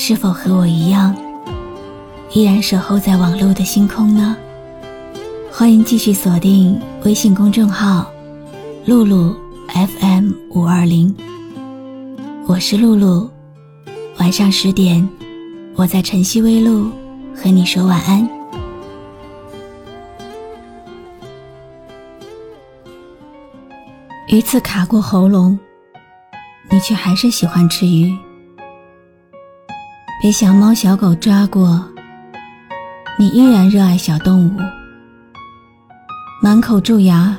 是否和我一样，依然守候在网络的星空呢？欢迎继续锁定微信公众号“露露 FM 五二零”，我是露露。晚上十点，我在晨曦微露和你说晚安。鱼刺卡过喉咙，你却还是喜欢吃鱼。被小猫小狗抓过，你依然热爱小动物。满口蛀牙，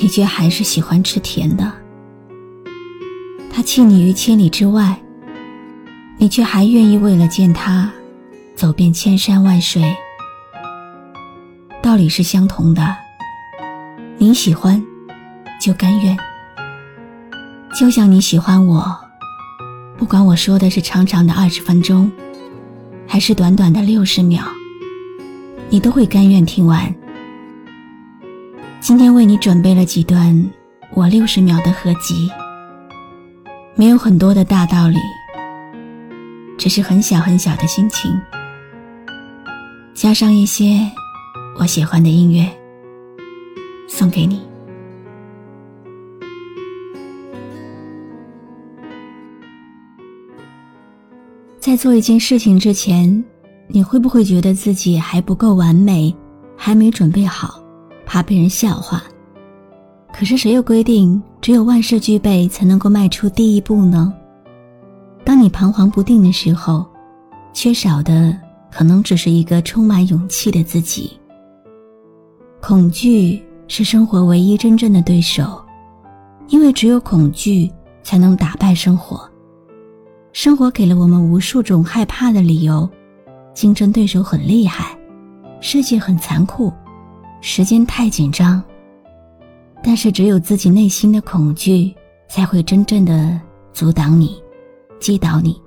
你却还是喜欢吃甜的。他弃你于千里之外，你却还愿意为了见他，走遍千山万水。道理是相同的，你喜欢，就甘愿。就像你喜欢我。不管我说的是长长的二十分钟，还是短短的六十秒，你都会甘愿听完。今天为你准备了几段我六十秒的合集，没有很多的大道理，只是很小很小的心情，加上一些我喜欢的音乐，送给你。在做一件事情之前，你会不会觉得自己还不够完美，还没准备好，怕被人笑话？可是谁又规定只有万事俱备才能够迈出第一步呢？当你彷徨不定的时候，缺少的可能只是一个充满勇气的自己。恐惧是生活唯一真正的对手，因为只有恐惧才能打败生活。生活给了我们无数种害怕的理由，竞争对手很厉害，世界很残酷，时间太紧张。但是只有自己内心的恐惧，才会真正的阻挡你，击倒你。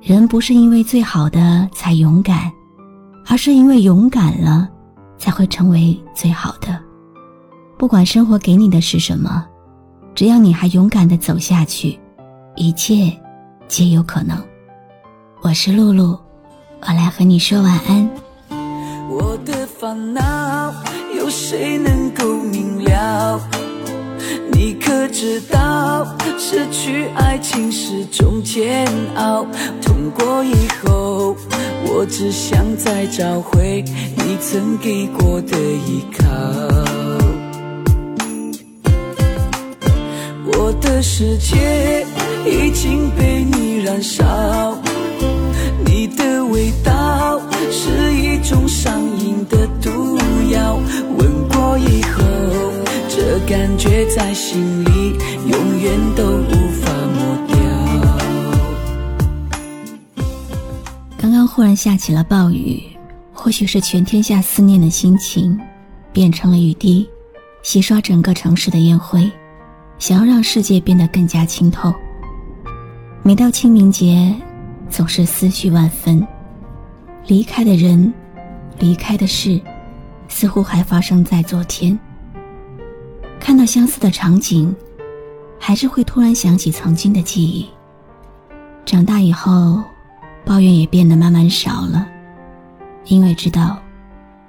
人不是因为最好的才勇敢，而是因为勇敢了，才会成为最好的。不管生活给你的是什么，只要你还勇敢的走下去。一切皆有可能。我是露露，我来和你说晚安。我的烦恼有谁能够明了？你可知道，失去爱情是种煎熬。痛过以后，我只想再找回你曾给过的依靠。我的世界。已经被你燃烧，你的味道是一种上瘾的毒药。吻过以后，这感觉在心里永远都无法抹掉。刚刚忽然下起了暴雨，或许是全天下思念的心情变成了雨滴，洗刷整个城市的烟灰，想要让世界变得更加清透。每到清明节，总是思绪万分。离开的人，离开的事，似乎还发生在昨天。看到相似的场景，还是会突然想起曾经的记忆。长大以后，抱怨也变得慢慢少了，因为知道，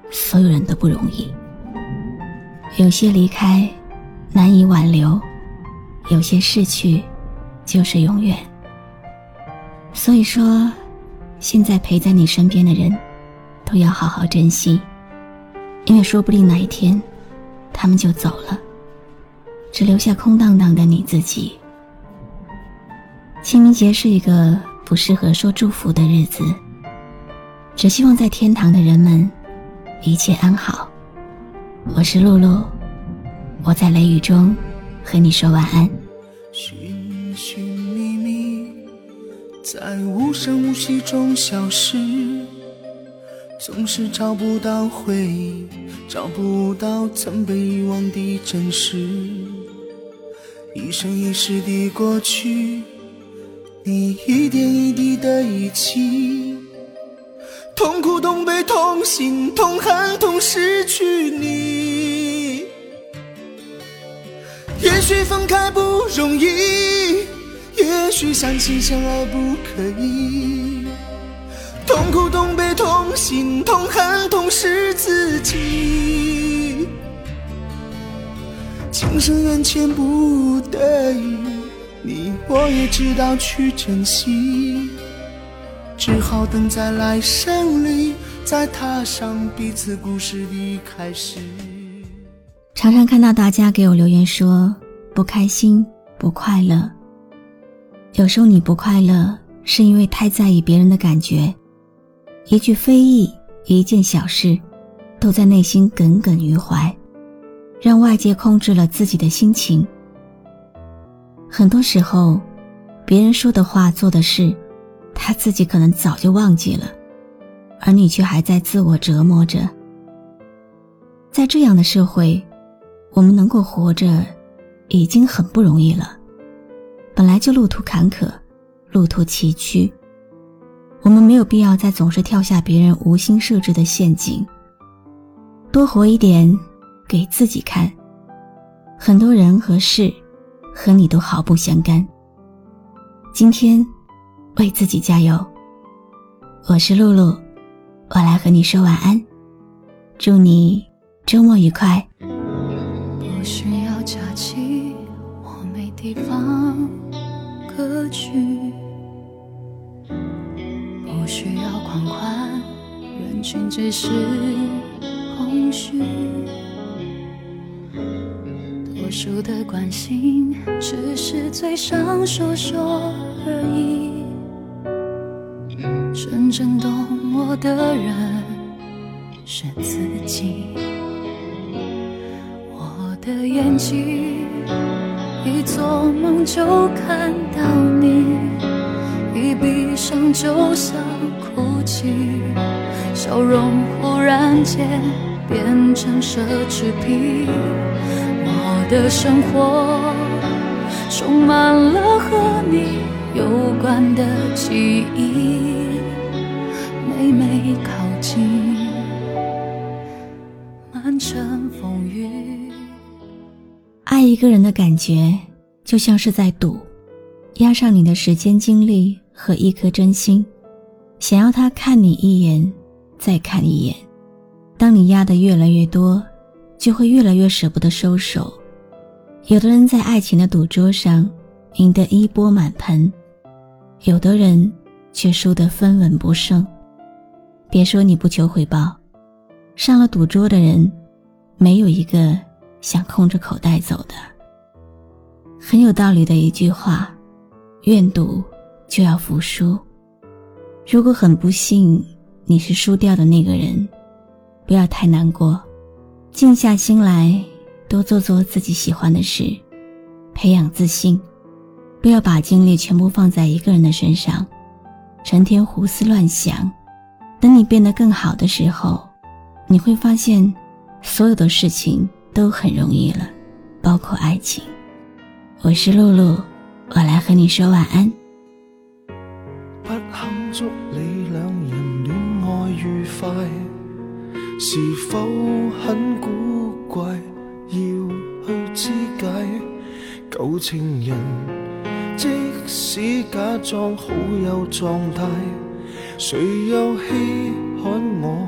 所有人都不容易。有些离开，难以挽留；有些逝去，就是永远。所以说，现在陪在你身边的人，都要好好珍惜，因为说不定哪一天，他们就走了，只留下空荡荡的你自己。清明节是一个不适合说祝福的日子，只希望在天堂的人们一切安好。我是露露，我在雷雨中和你说晚安。在无声无息中消失，总是找不到回忆，找不到曾被遗忘的真实。一生一世的过去，你一点一滴的遗弃，痛苦、痛悲、痛心、痛恨、痛失去你。也许分开不容易。也许相亲相爱不可以，痛苦、痛悲、痛心、痛恨、痛失自己，情深缘浅不得已，你我也知道去珍惜，只好等在来生里，再踏上彼此故事的开始。常常看到大家给我留言说不开心、不快乐。有时候你不快乐，是因为太在意别人的感觉，一句非议，一件小事，都在内心耿耿于怀，让外界控制了自己的心情。很多时候，别人说的话、做的事，他自己可能早就忘记了，而你却还在自我折磨着。在这样的社会，我们能够活着，已经很不容易了。本来就路途坎坷，路途崎岖，我们没有必要再总是跳下别人无心设置的陷阱。多活一点，给自己看。很多人和事，和你都毫不相干。今天，为自己加油。我是露露，我来和你说晚安，祝你周末愉快。不需要假期，我没地方。歌曲不需要狂欢，人群只是空虚。多数的关心只是嘴上说说而已。真正懂我的人是自己。我的眼睛。一做梦就看到你，一闭上就想哭泣，笑容忽然间变成奢侈品。我的生活充满了和你有关的记忆，一个人的感觉，就像是在赌，押上你的时间、精力和一颗真心，想要他看你一眼，再看一眼。当你压的越来越多，就会越来越舍不得收手。有的人在爱情的赌桌上赢得一波满盆，有的人却输得分文不剩。别说你不求回报，上了赌桌的人，没有一个。想空着口袋走的，很有道理的一句话：愿赌就要服输。如果很不幸你是输掉的那个人，不要太难过，静下心来，多做做自己喜欢的事，培养自信。不要把精力全部放在一个人的身上，成天胡思乱想。等你变得更好的时候，你会发现，所有的事情。都很容易了，包括爱情。我是露露，我来和你说晚安。不肯祝你两人恋爱愉快，是否很古怪？要去肢解旧情人，即使假装好有状态，谁又稀罕我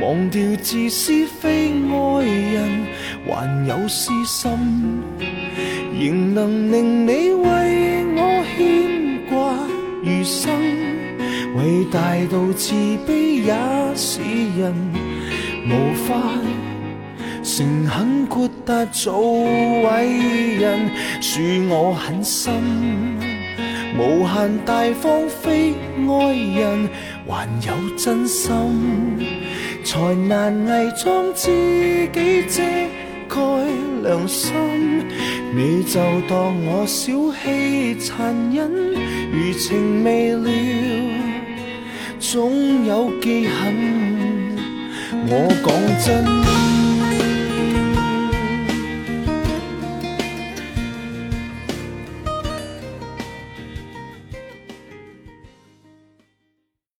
忘掉自私非爱人，还有私心，仍能令你为我。牵挂余生。伟大到自卑也是人，无法诚恳豁达做伟人，恕我狠心，无限大方非爱人，还有真心，才难伪装自己遮盖良心。你就当我小气残忍，余情未了，总有记恨。我讲真。